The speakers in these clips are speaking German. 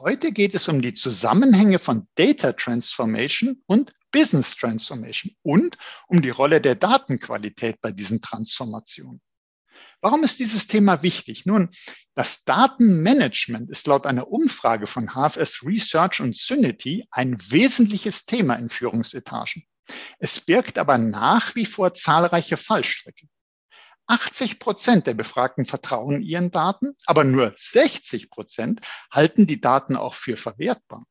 Heute geht es um die Zusammenhänge von Data Transformation und Business Transformation und um die Rolle der Datenqualität bei diesen Transformationen. Warum ist dieses Thema wichtig? Nun, das Datenmanagement ist laut einer Umfrage von HFS Research und Synity ein wesentliches Thema in Führungsetagen. Es birgt aber nach wie vor zahlreiche Fallstricke. 80 Prozent der Befragten vertrauen ihren Daten, aber nur 60 Prozent halten die Daten auch für verwertbar.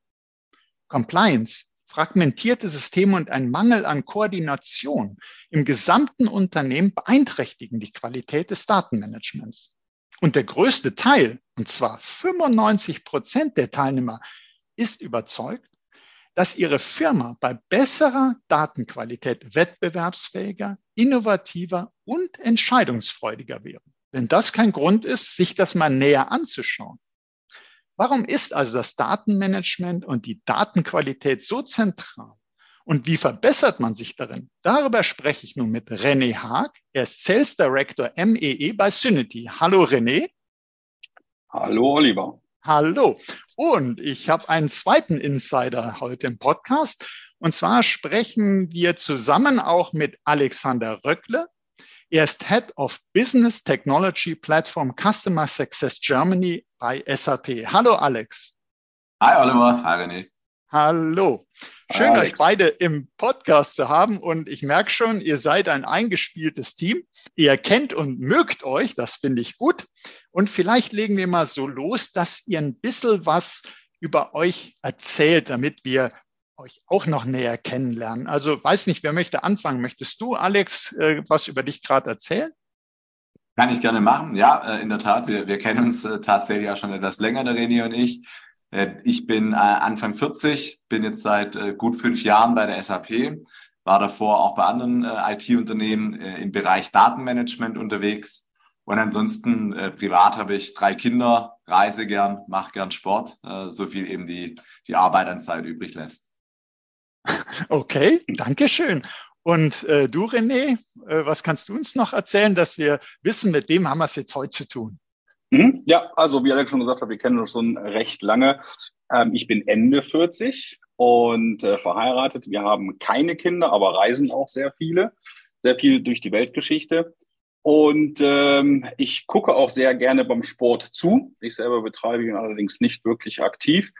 Compliance, fragmentierte Systeme und ein Mangel an Koordination im gesamten Unternehmen beeinträchtigen die Qualität des Datenmanagements. Und der größte Teil, und zwar 95 Prozent der Teilnehmer, ist überzeugt, dass Ihre Firma bei besserer Datenqualität wettbewerbsfähiger, innovativer und entscheidungsfreudiger wäre. Wenn das kein Grund ist, sich das mal näher anzuschauen. Warum ist also das Datenmanagement und die Datenqualität so zentral? Und wie verbessert man sich darin? Darüber spreche ich nun mit René Haag. Er ist Sales Director MEE e bei Synity. Hallo René. Hallo Oliver. Hallo. Und ich habe einen zweiten Insider heute im Podcast. Und zwar sprechen wir zusammen auch mit Alexander Röckle. Er ist Head of Business Technology Platform Customer Success Germany bei SAP. Hallo Alex. Hi Oliver. Hi René. Hallo. Schön, Hi, euch beide im Podcast zu haben. Und ich merke schon, ihr seid ein eingespieltes Team. Ihr kennt und mögt euch. Das finde ich gut. Und vielleicht legen wir mal so los, dass ihr ein bisschen was über euch erzählt, damit wir euch auch noch näher kennenlernen. Also weiß nicht, wer möchte anfangen? Möchtest du, Alex, äh, was über dich gerade erzählen? Kann ich gerne machen. Ja, äh, in der Tat. Wir, wir kennen uns äh, tatsächlich auch schon etwas länger, der René und ich. Äh, ich bin äh, Anfang 40, bin jetzt seit äh, gut fünf Jahren bei der SAP, war davor auch bei anderen IT-Unternehmen im Bereich Datenmanagement unterwegs. Und ansonsten privat habe ich drei Kinder, reise gern, mache gern Sport, so viel eben die, die Arbeit an Zeit übrig lässt. Okay, danke schön. Und äh, du, René, äh, was kannst du uns noch erzählen, dass wir wissen, mit wem haben wir es jetzt heute zu tun? Mhm. Ja, also wie Alex schon gesagt hat, wir kennen uns schon recht lange. Ähm, ich bin Ende 40 und äh, verheiratet. Wir haben keine Kinder, aber reisen auch sehr viele, sehr viel durch die Weltgeschichte. Und ähm, ich gucke auch sehr gerne beim Sport zu. Ich selber betreibe ihn allerdings nicht wirklich aktiv.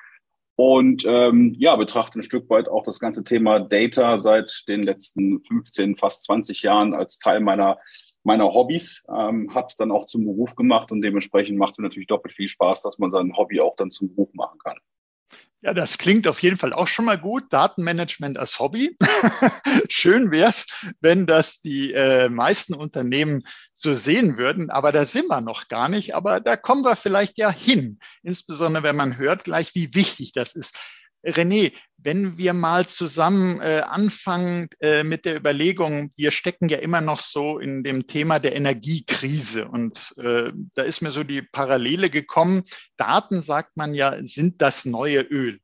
Und ähm, ja, betrachte ein Stück weit auch das ganze Thema Data seit den letzten 15, fast 20 Jahren als Teil meiner meiner Hobbys, ähm, hat dann auch zum Beruf gemacht und dementsprechend macht es mir natürlich doppelt viel Spaß, dass man sein Hobby auch dann zum Beruf machen kann. Ja, das klingt auf jeden Fall auch schon mal gut. Datenmanagement als Hobby. Schön wäre es, wenn das die äh, meisten Unternehmen so sehen würden. Aber da sind wir noch gar nicht. Aber da kommen wir vielleicht ja hin. Insbesondere wenn man hört gleich, wie wichtig das ist. René, wenn wir mal zusammen äh, anfangen äh, mit der Überlegung, wir stecken ja immer noch so in dem Thema der Energiekrise und äh, da ist mir so die Parallele gekommen. Daten, sagt man ja, sind das neue Öl.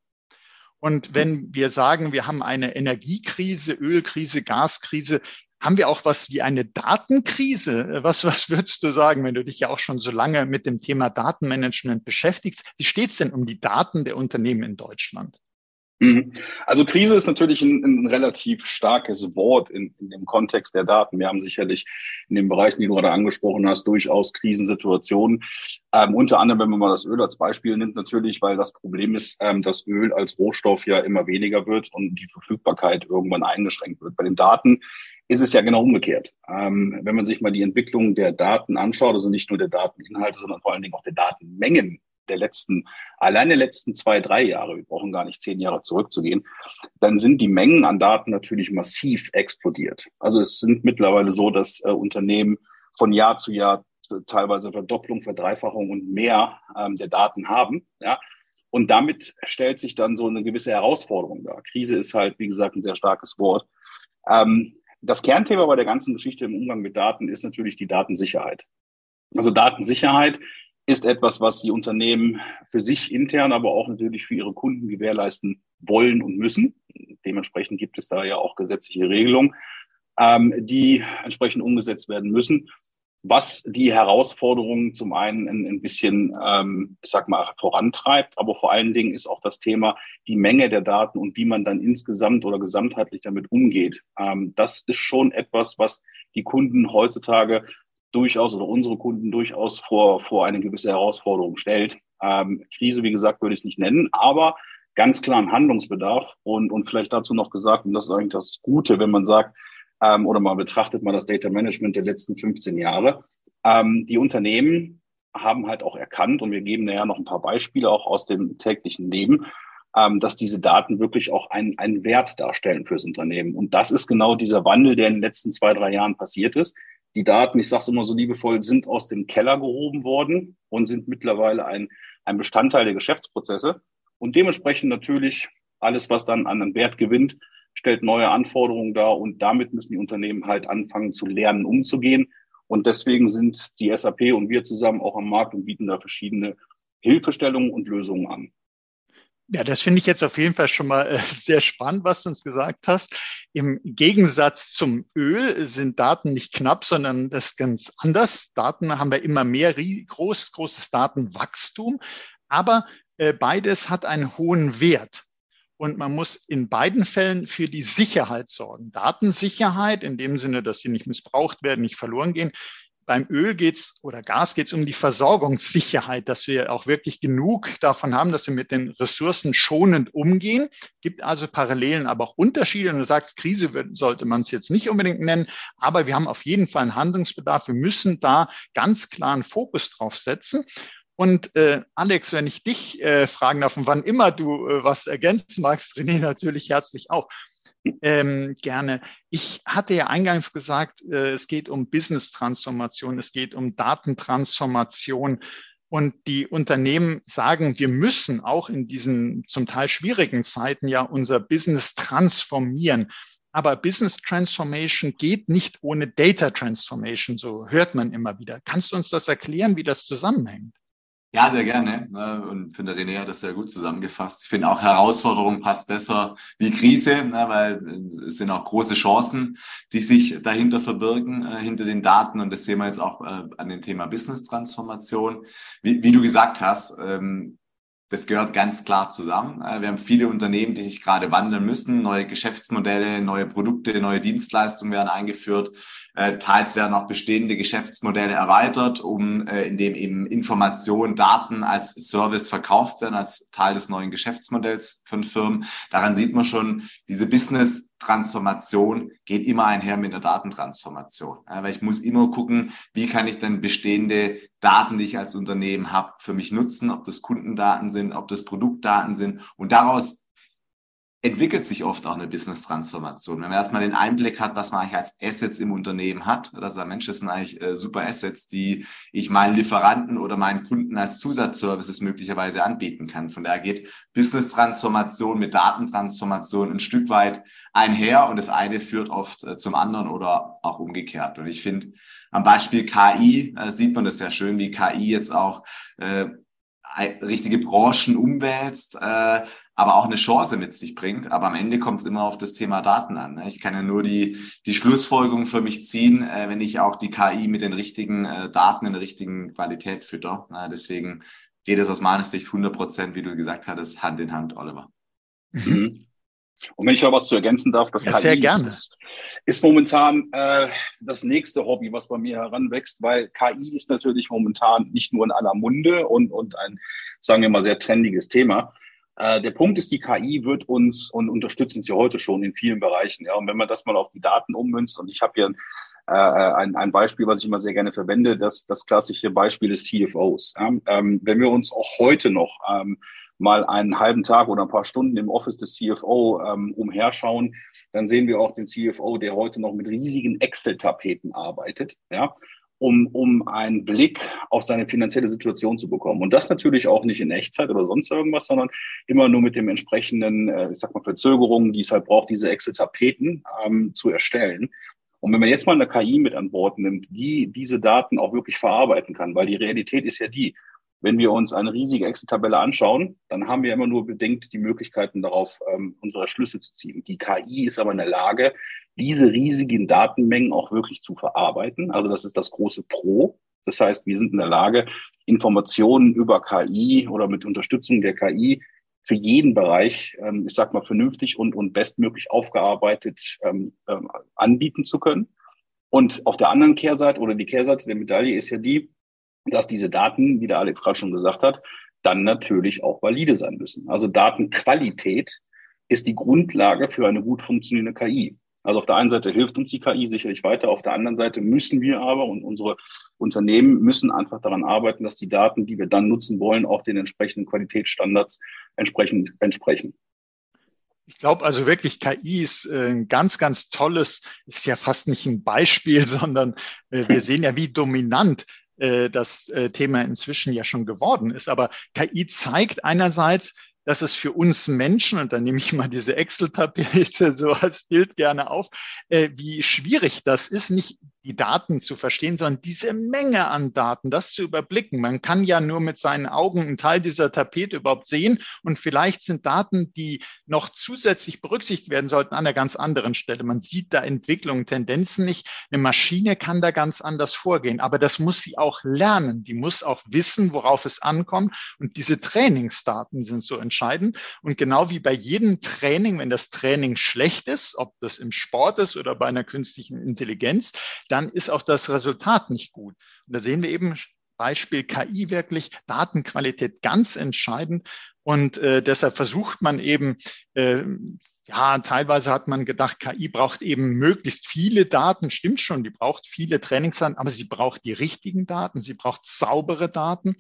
Und wenn wir sagen, wir haben eine Energiekrise, Ölkrise, Gaskrise, haben wir auch was wie eine Datenkrise? Was, was würdest du sagen, wenn du dich ja auch schon so lange mit dem Thema Datenmanagement beschäftigst? Wie steht es denn um die Daten der Unternehmen in Deutschland? Mhm. Also Krise ist natürlich ein, ein relativ starkes Wort in, in, dem Kontext der Daten. Wir haben sicherlich in den Bereichen, die du gerade angesprochen hast, durchaus Krisensituationen. Ähm, unter anderem, wenn man mal das Öl als Beispiel nimmt, natürlich, weil das Problem ist, ähm, dass Öl als Rohstoff ja immer weniger wird und die Verfügbarkeit irgendwann eingeschränkt wird. Bei den Daten ist es ja genau umgekehrt. Ähm, wenn man sich mal die Entwicklung der Daten anschaut, also nicht nur der Dateninhalte, sondern vor allen Dingen auch der Datenmengen der letzten, alleine letzten zwei, drei Jahre, wir brauchen gar nicht zehn Jahre zurückzugehen, dann sind die Mengen an Daten natürlich massiv explodiert. Also es sind mittlerweile so, dass äh, Unternehmen von Jahr zu Jahr teilweise Verdopplung, Verdreifachung und mehr ähm, der Daten haben. Ja. Und damit stellt sich dann so eine gewisse Herausforderung dar. Krise ist halt, wie gesagt, ein sehr starkes Wort. Ähm, das Kernthema bei der ganzen Geschichte im Umgang mit Daten ist natürlich die Datensicherheit. Also Datensicherheit ist etwas, was die Unternehmen für sich intern, aber auch natürlich für ihre Kunden gewährleisten wollen und müssen. Dementsprechend gibt es da ja auch gesetzliche Regelungen, ähm, die entsprechend umgesetzt werden müssen was die Herausforderungen zum einen ein, ein bisschen, ähm, ich sag mal, vorantreibt, aber vor allen Dingen ist auch das Thema die Menge der Daten und wie man dann insgesamt oder gesamtheitlich damit umgeht. Ähm, das ist schon etwas, was die Kunden heutzutage durchaus oder unsere Kunden durchaus vor, vor eine gewisse Herausforderung stellt. Ähm, Krise, wie gesagt, würde ich es nicht nennen, aber ganz klar ein Handlungsbedarf und, und vielleicht dazu noch gesagt, und das ist eigentlich das Gute, wenn man sagt, ähm, oder man betrachtet mal das Data Management der letzten 15 Jahre. Ähm, die Unternehmen haben halt auch erkannt, und wir geben daher noch ein paar Beispiele auch aus dem täglichen Leben, ähm, dass diese Daten wirklich auch einen, einen Wert darstellen fürs Unternehmen. Und das ist genau dieser Wandel, der in den letzten zwei, drei Jahren passiert ist. Die Daten, ich sage es immer so liebevoll, sind aus dem Keller gehoben worden und sind mittlerweile ein, ein Bestandteil der Geschäftsprozesse. Und dementsprechend natürlich alles, was dann an Wert gewinnt, stellt neue Anforderungen dar und damit müssen die Unternehmen halt anfangen zu lernen, umzugehen. Und deswegen sind die SAP und wir zusammen auch am Markt und bieten da verschiedene Hilfestellungen und Lösungen an. Ja, das finde ich jetzt auf jeden Fall schon mal äh, sehr spannend, was du uns gesagt hast. Im Gegensatz zum Öl sind Daten nicht knapp, sondern das ganz anders. Daten haben wir immer mehr, groß, großes Datenwachstum. Aber äh, beides hat einen hohen Wert. Und man muss in beiden Fällen für die Sicherheit sorgen. Datensicherheit in dem Sinne, dass sie nicht missbraucht werden, nicht verloren gehen. Beim Öl geht's oder Gas geht's um die Versorgungssicherheit, dass wir auch wirklich genug davon haben, dass wir mit den Ressourcen schonend umgehen. Gibt also Parallelen, aber auch Unterschiede. Und du sagst, Krise sollte man es jetzt nicht unbedingt nennen, aber wir haben auf jeden Fall einen Handlungsbedarf. Wir müssen da ganz klaren Fokus drauf setzen. Und äh, Alex, wenn ich dich äh, fragen darf, und wann immer du äh, was ergänzen magst, René natürlich herzlich auch. Ähm, gerne. Ich hatte ja eingangs gesagt, äh, es geht um Business-Transformation, es geht um Datentransformation. Und die Unternehmen sagen, wir müssen auch in diesen zum Teil schwierigen Zeiten ja unser Business transformieren. Aber Business Transformation geht nicht ohne Data Transformation, so hört man immer wieder. Kannst du uns das erklären, wie das zusammenhängt? Ja, sehr gerne. Ne? Und finde, René hat das sehr gut zusammengefasst. Ich finde auch Herausforderung passt besser wie Krise, ne? weil äh, es sind auch große Chancen, die sich dahinter verbirgen, äh, hinter den Daten. Und das sehen wir jetzt auch äh, an dem Thema Business-Transformation. Wie, wie, du gesagt hast, ähm, das gehört ganz klar zusammen. Wir haben viele Unternehmen, die sich gerade wandeln müssen. Neue Geschäftsmodelle, neue Produkte, neue Dienstleistungen werden eingeführt. Äh, teils werden auch bestehende Geschäftsmodelle erweitert, um äh, indem eben Informationen, Daten als Service verkauft werden, als Teil des neuen Geschäftsmodells von Firmen. Daran sieht man schon, diese Business-Transformation geht immer einher mit der Datentransformation. Weil ich muss immer gucken, wie kann ich denn bestehende Daten, die ich als Unternehmen habe, für mich nutzen, ob das Kundendaten sind, ob das Produktdaten sind und daraus entwickelt sich oft auch eine Business-Transformation. Wenn man erstmal den Einblick hat, was man eigentlich als Assets im Unternehmen hat, dass der Mensch, das sind eigentlich äh, super Assets, die ich meinen Lieferanten oder meinen Kunden als Zusatzservices möglicherweise anbieten kann. Von daher geht Business-Transformation mit Datentransformation ein Stück weit einher und das eine führt oft äh, zum anderen oder auch umgekehrt. Und ich finde, am Beispiel KI äh, sieht man das ja schön, wie KI jetzt auch äh, richtige Branchen umwälzt, äh, aber auch eine Chance mit sich bringt. Aber am Ende kommt es immer auf das Thema Daten an. Ne? Ich kann ja nur die, die Schlussfolgerung für mich ziehen, äh, wenn ich auch die KI mit den richtigen äh, Daten in der richtigen Qualität fütter. Äh, deswegen geht es aus meiner Sicht 100 Prozent, wie du gesagt hattest, Hand in Hand, Oliver. Mhm. Und wenn ich noch was zu ergänzen darf, das ja, KI sehr gerne. Ist, ist momentan äh, das nächste Hobby, was bei mir heranwächst, weil KI ist natürlich momentan nicht nur in aller Munde und, und ein, sagen wir mal, sehr trendiges Thema. Äh, der Punkt ist, die KI wird uns und unterstützt uns ja heute schon in vielen Bereichen. Ja, und wenn man das mal auf die Daten ummünzt, und ich habe hier äh, ein, ein Beispiel, was ich immer sehr gerne verwende, das, das klassische Beispiel des CFOs. Ja, ähm, wenn wir uns auch heute noch ähm, mal einen halben Tag oder ein paar Stunden im Office des CFO ähm, umherschauen, dann sehen wir auch den CFO, der heute noch mit riesigen Excel-Tapeten arbeitet. Ja, um, um einen Blick auf seine finanzielle Situation zu bekommen. Und das natürlich auch nicht in Echtzeit oder sonst irgendwas, sondern immer nur mit dem entsprechenden, äh, ich sag mal, Verzögerungen, die es halt braucht, diese Excel-Tapeten ähm, zu erstellen. Und wenn man jetzt mal eine KI mit an Bord nimmt, die diese Daten auch wirklich verarbeiten kann, weil die Realität ist ja die, wenn wir uns eine riesige Excel-Tabelle anschauen, dann haben wir immer nur bedingt die Möglichkeiten darauf, ähm, unsere Schlüsse zu ziehen. Die KI ist aber in der Lage, diese riesigen Datenmengen auch wirklich zu verarbeiten. Also das ist das große Pro. Das heißt, wir sind in der Lage, Informationen über KI oder mit Unterstützung der KI für jeden Bereich, ähm, ich sag mal, vernünftig und, und bestmöglich aufgearbeitet ähm, ähm, anbieten zu können. Und auf der anderen Kehrseite oder die Kehrseite der Medaille ist ja die, dass diese Daten, wie der Alex gerade schon gesagt hat, dann natürlich auch valide sein müssen. Also Datenqualität ist die Grundlage für eine gut funktionierende KI. Also auf der einen Seite hilft uns die KI sicherlich weiter, auf der anderen Seite müssen wir aber und unsere Unternehmen müssen einfach daran arbeiten, dass die Daten, die wir dann nutzen wollen, auch den entsprechenden Qualitätsstandards entsprechend entsprechen. Ich glaube also wirklich, KI ist äh, ein ganz, ganz tolles, ist ja fast nicht ein Beispiel, sondern äh, wir sehen ja, wie dominant äh, das äh, Thema inzwischen ja schon geworden ist. Aber KI zeigt einerseits, dass es für uns Menschen, und dann nehme ich mal diese Excel-Tapete so als Bild gerne auf, äh, wie schwierig das ist, nicht die Daten zu verstehen, sondern diese Menge an Daten, das zu überblicken. Man kann ja nur mit seinen Augen einen Teil dieser Tapete überhaupt sehen und vielleicht sind Daten, die noch zusätzlich berücksichtigt werden sollten, an einer ganz anderen Stelle. Man sieht da Entwicklungen, Tendenzen nicht. Eine Maschine kann da ganz anders vorgehen, aber das muss sie auch lernen. Die muss auch wissen, worauf es ankommt und diese Trainingsdaten sind so entscheidend und genau wie bei jedem Training, wenn das Training schlecht ist, ob das im Sport ist oder bei einer künstlichen Intelligenz, dann ist auch das Resultat nicht gut. Und da sehen wir eben Beispiel KI wirklich, Datenqualität ganz entscheidend. Und äh, deshalb versucht man eben, äh, ja, teilweise hat man gedacht, KI braucht eben möglichst viele Daten. Stimmt schon, die braucht viele Trainingsdaten, aber sie braucht die richtigen Daten, sie braucht saubere Daten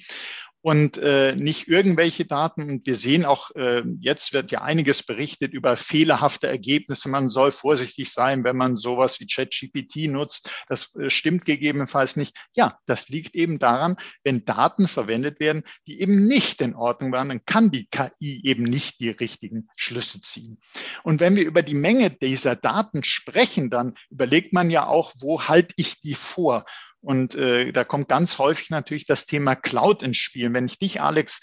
und äh, nicht irgendwelche Daten. Und wir sehen auch, äh, jetzt wird ja einiges berichtet über fehlerhafte Ergebnisse. Man soll vorsichtig sein, wenn man sowas wie ChatGPT nutzt. Das äh, stimmt gegebenenfalls nicht. Ja, das liegt eben daran, wenn Daten verwendet werden, die eben nicht in Ordnung waren, dann kann die KI eben nicht die richtigen Schlüsse ziehen. Und wenn wir über die Menge dieser Daten sprechen, dann überlegt man ja auch, wo halte ich die vor? Und äh, da kommt ganz häufig natürlich das Thema Cloud ins Spiel. Wenn ich dich, Alex,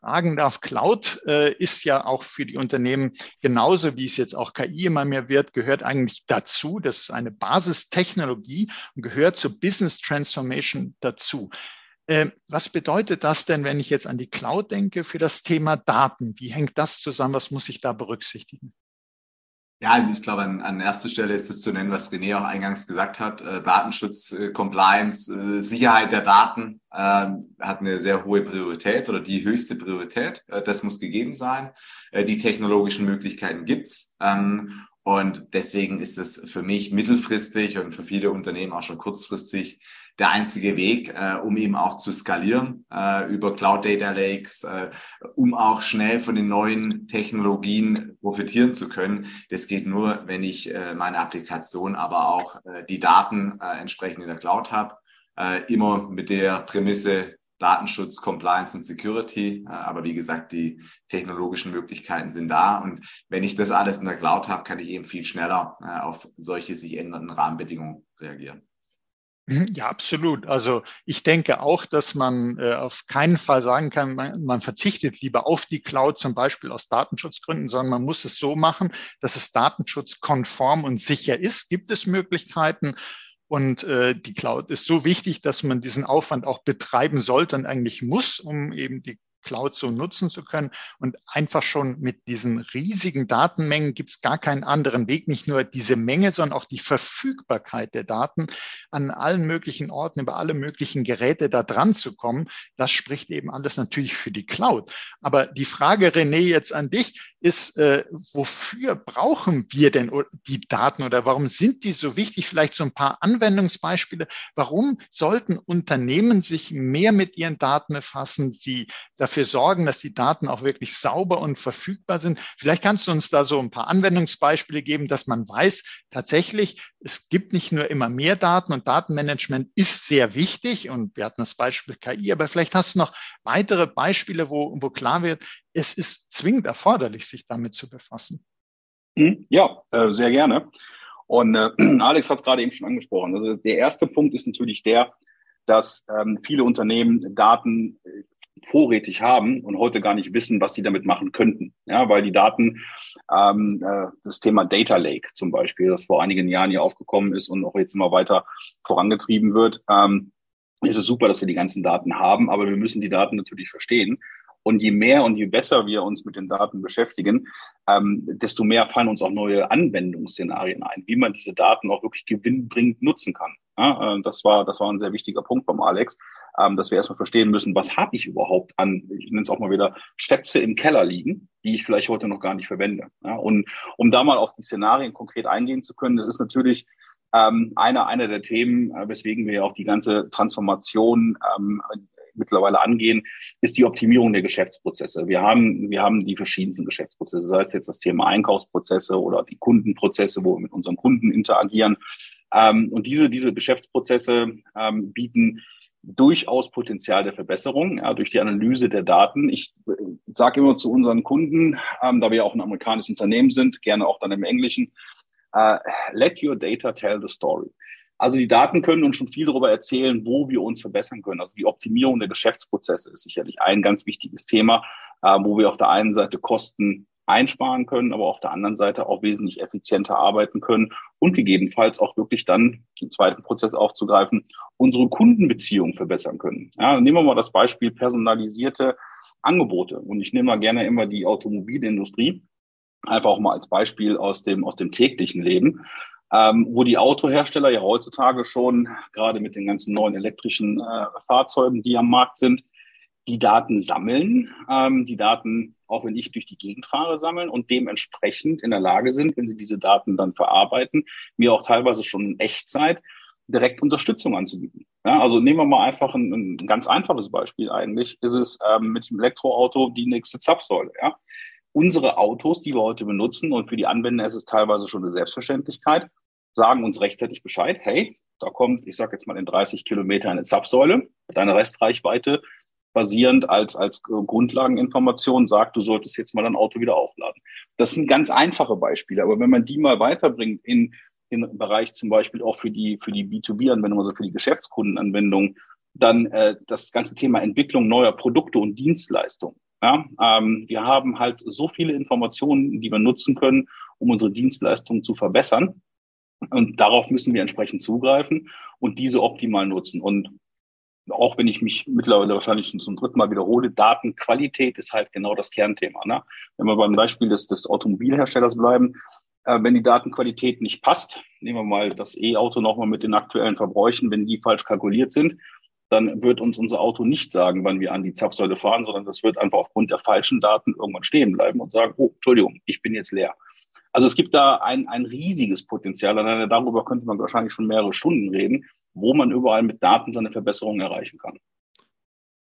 fragen darf, Cloud äh, ist ja auch für die Unternehmen genauso, wie es jetzt auch KI immer mehr wird, gehört eigentlich dazu. Das ist eine Basistechnologie und gehört zur Business Transformation dazu. Äh, was bedeutet das denn, wenn ich jetzt an die Cloud denke, für das Thema Daten? Wie hängt das zusammen? Was muss ich da berücksichtigen? Ja, ich glaube, an, an erster Stelle ist das zu nennen, was René auch eingangs gesagt hat. Äh, Datenschutz, äh, Compliance, äh, Sicherheit der Daten äh, hat eine sehr hohe Priorität oder die höchste Priorität. Äh, das muss gegeben sein. Äh, die technologischen Möglichkeiten gibt's. Ähm, und deswegen ist es für mich mittelfristig und für viele Unternehmen auch schon kurzfristig der einzige Weg, äh, um eben auch zu skalieren äh, über Cloud Data Lakes, äh, um auch schnell von den neuen Technologien profitieren zu können. Das geht nur, wenn ich äh, meine Applikation, aber auch äh, die Daten äh, entsprechend in der Cloud habe. Äh, immer mit der Prämisse, Datenschutz, Compliance und Security. Äh, aber wie gesagt, die technologischen Möglichkeiten sind da. Und wenn ich das alles in der Cloud habe, kann ich eben viel schneller äh, auf solche sich ändernden Rahmenbedingungen reagieren. Mhm, ja, absolut. Also ich denke auch, dass man äh, auf keinen Fall sagen kann, man, man, verzichtet lieber auf die Cloud, zum Beispiel aus Datenschutzgründen, sondern man muss es so machen, dass es datenschutzkonform und sicher ist. Gibt es Möglichkeiten, und äh, die Cloud ist so wichtig, dass man diesen Aufwand auch betreiben sollte und eigentlich muss, um eben die Cloud so nutzen zu können. Und einfach schon mit diesen riesigen Datenmengen gibt es gar keinen anderen Weg, nicht nur diese Menge, sondern auch die Verfügbarkeit der Daten an allen möglichen Orten, über alle möglichen Geräte da dran zu kommen. Das spricht eben alles natürlich für die Cloud. Aber die Frage, René, jetzt an dich ist, äh, wofür brauchen wir denn die Daten oder warum sind die so wichtig? Vielleicht so ein paar Anwendungsbeispiele. Warum sollten Unternehmen sich mehr mit ihren Daten befassen, sie dafür dafür sorgen, dass die Daten auch wirklich sauber und verfügbar sind. Vielleicht kannst du uns da so ein paar Anwendungsbeispiele geben, dass man weiß, tatsächlich, es gibt nicht nur immer mehr Daten und Datenmanagement ist sehr wichtig und wir hatten das Beispiel KI, aber vielleicht hast du noch weitere Beispiele, wo, wo klar wird, es ist zwingend erforderlich, sich damit zu befassen. Hm, ja, äh, sehr gerne. Und äh, Alex hat es gerade eben schon angesprochen. Also der erste Punkt ist natürlich der, dass ähm, viele Unternehmen Daten äh, vorrätig haben und heute gar nicht wissen, was sie damit machen könnten. Ja, weil die Daten, ähm, äh, das Thema Data Lake zum Beispiel, das vor einigen Jahren hier aufgekommen ist und auch jetzt immer weiter vorangetrieben wird, ähm, ist es super, dass wir die ganzen Daten haben, aber wir müssen die Daten natürlich verstehen. Und je mehr und je besser wir uns mit den Daten beschäftigen, ähm, desto mehr fallen uns auch neue Anwendungsszenarien ein, wie man diese Daten auch wirklich gewinnbringend nutzen kann. Ja, äh, das war das war ein sehr wichtiger Punkt vom Alex, ähm, dass wir erstmal verstehen müssen, was habe ich überhaupt an, ich nenne es auch mal wieder Schätze im Keller liegen, die ich vielleicht heute noch gar nicht verwende. Ja, und um da mal auf die Szenarien konkret eingehen zu können, das ist natürlich ähm, einer einer der Themen, äh, weswegen wir auch die ganze Transformation ähm, mittlerweile angehen, ist die Optimierung der Geschäftsprozesse. Wir haben, wir haben die verschiedensten Geschäftsprozesse, sei es jetzt das Thema Einkaufsprozesse oder die Kundenprozesse, wo wir mit unseren Kunden interagieren. Ähm, und diese, diese Geschäftsprozesse ähm, bieten durchaus Potenzial der Verbesserung ja, durch die Analyse der Daten. Ich äh, sage immer zu unseren Kunden, ähm, da wir auch ein amerikanisches Unternehmen sind, gerne auch dann im Englischen, uh, let your data tell the story. Also die Daten können uns schon viel darüber erzählen, wo wir uns verbessern können. Also die Optimierung der Geschäftsprozesse ist sicherlich ein ganz wichtiges Thema, äh, wo wir auf der einen Seite Kosten einsparen können, aber auf der anderen Seite auch wesentlich effizienter arbeiten können und gegebenenfalls auch wirklich dann den zweiten Prozess aufzugreifen, unsere Kundenbeziehungen verbessern können. Ja, nehmen wir mal das Beispiel personalisierte Angebote. Und ich nehme mal gerne immer die Automobilindustrie, einfach auch mal als Beispiel aus dem, aus dem täglichen Leben ähm, wo die Autohersteller ja heutzutage schon, gerade mit den ganzen neuen elektrischen äh, Fahrzeugen, die am Markt sind, die Daten sammeln, ähm, die Daten, auch wenn ich durch die Gegend fahre, sammeln und dementsprechend in der Lage sind, wenn sie diese Daten dann verarbeiten, mir auch teilweise schon in Echtzeit direkt Unterstützung anzubieten. Ja, also nehmen wir mal einfach ein, ein ganz einfaches Beispiel eigentlich, ist es ähm, mit dem Elektroauto die nächste Zapfsäule. Ja? unsere Autos, die wir heute benutzen, und für die Anwender ist es teilweise schon eine Selbstverständlichkeit, sagen uns rechtzeitig Bescheid, hey, da kommt, ich sage jetzt mal in 30 Kilometer eine Zapfsäule, deine Restreichweite basierend als, als Grundlageninformation sagt, du solltest jetzt mal dein Auto wieder aufladen. Das sind ganz einfache Beispiele, aber wenn man die mal weiterbringt in den Bereich zum Beispiel auch für die, für die B2B-Anwendung, also für die Geschäftskundenanwendung, dann äh, das ganze Thema Entwicklung neuer Produkte und Dienstleistungen. Ja, ähm, wir haben halt so viele Informationen, die wir nutzen können, um unsere Dienstleistungen zu verbessern. Und darauf müssen wir entsprechend zugreifen und diese optimal nutzen. Und auch wenn ich mich mittlerweile wahrscheinlich zum dritten Mal wiederhole, Datenqualität ist halt genau das Kernthema. Ne? Wenn wir beim Beispiel des, des Automobilherstellers bleiben, äh, wenn die Datenqualität nicht passt, nehmen wir mal das E-Auto nochmal mit den aktuellen Verbräuchen, wenn die falsch kalkuliert sind, dann wird uns unser Auto nicht sagen, wann wir an die Zapfsäule fahren, sondern das wird einfach aufgrund der falschen Daten irgendwann stehen bleiben und sagen, oh, Entschuldigung, ich bin jetzt leer. Also es gibt da ein, ein riesiges Potenzial. Alleine darüber könnte man wahrscheinlich schon mehrere Stunden reden, wo man überall mit Daten seine Verbesserungen erreichen kann.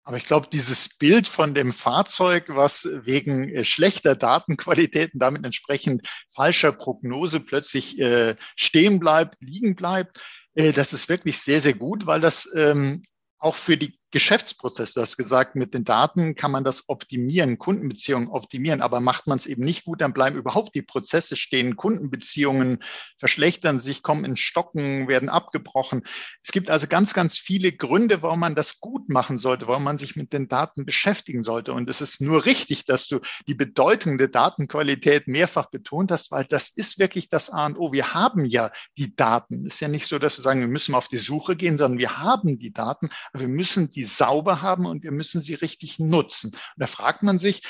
Aber ich glaube, dieses Bild von dem Fahrzeug, was wegen äh, schlechter Datenqualitäten, damit entsprechend falscher Prognose plötzlich äh, stehen bleibt, liegen bleibt, äh, das ist wirklich sehr, sehr gut, weil das ähm, auch für die Geschäftsprozesse, das gesagt, mit den Daten kann man das optimieren, Kundenbeziehungen optimieren, aber macht man es eben nicht gut, dann bleiben überhaupt die Prozesse stehen, Kundenbeziehungen verschlechtern sich, kommen in Stocken, werden abgebrochen. Es gibt also ganz, ganz viele Gründe, warum man das gut machen sollte, warum man sich mit den Daten beschäftigen sollte. Und es ist nur richtig, dass du die Bedeutung der Datenqualität mehrfach betont hast, weil das ist wirklich das A und O. Wir haben ja die Daten. Es ist ja nicht so, dass wir sagen, wir müssen auf die Suche gehen, sondern wir haben die Daten, aber wir müssen die sauber haben und wir müssen sie richtig nutzen. Und da fragt man sich,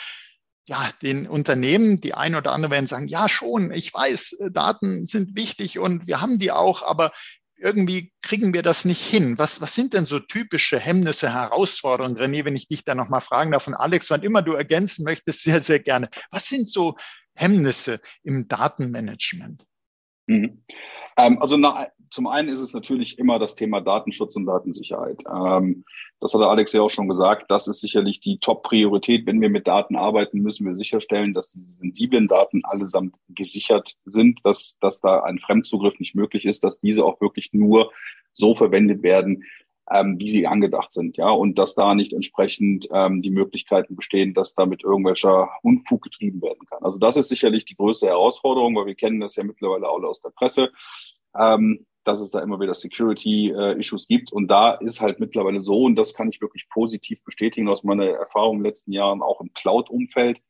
ja, den Unternehmen, die ein oder andere werden sagen, ja schon, ich weiß, äh, Daten sind wichtig und wir haben die auch, aber irgendwie kriegen wir das nicht hin. Was, was sind denn so typische Hemmnisse, Herausforderungen? René, wenn ich dich da nochmal fragen darf und Alex, wann immer du ergänzen möchtest, sehr, sehr gerne. Was sind so Hemmnisse im Datenmanagement? Mhm. Ähm, also nach, zum einen ist es natürlich immer das Thema Datenschutz und Datensicherheit. Ähm, das hat Alex ja auch schon gesagt. Das ist sicherlich die Top-Priorität. Wenn wir mit Daten arbeiten, müssen wir sicherstellen, dass diese sensiblen Daten allesamt gesichert sind, dass, dass da ein Fremdzugriff nicht möglich ist, dass diese auch wirklich nur so verwendet werden, ähm, wie sie angedacht sind, ja, und dass da nicht entsprechend ähm, die Möglichkeiten bestehen, dass damit irgendwelcher Unfug getrieben werden kann. Also das ist sicherlich die größte Herausforderung, weil wir kennen das ja mittlerweile alle aus der Presse, ähm, dass es da immer wieder Security-Issues äh, gibt. Und da ist halt mittlerweile so, und das kann ich wirklich positiv bestätigen aus meiner Erfahrung in den letzten Jahren, auch im Cloud-Umfeld,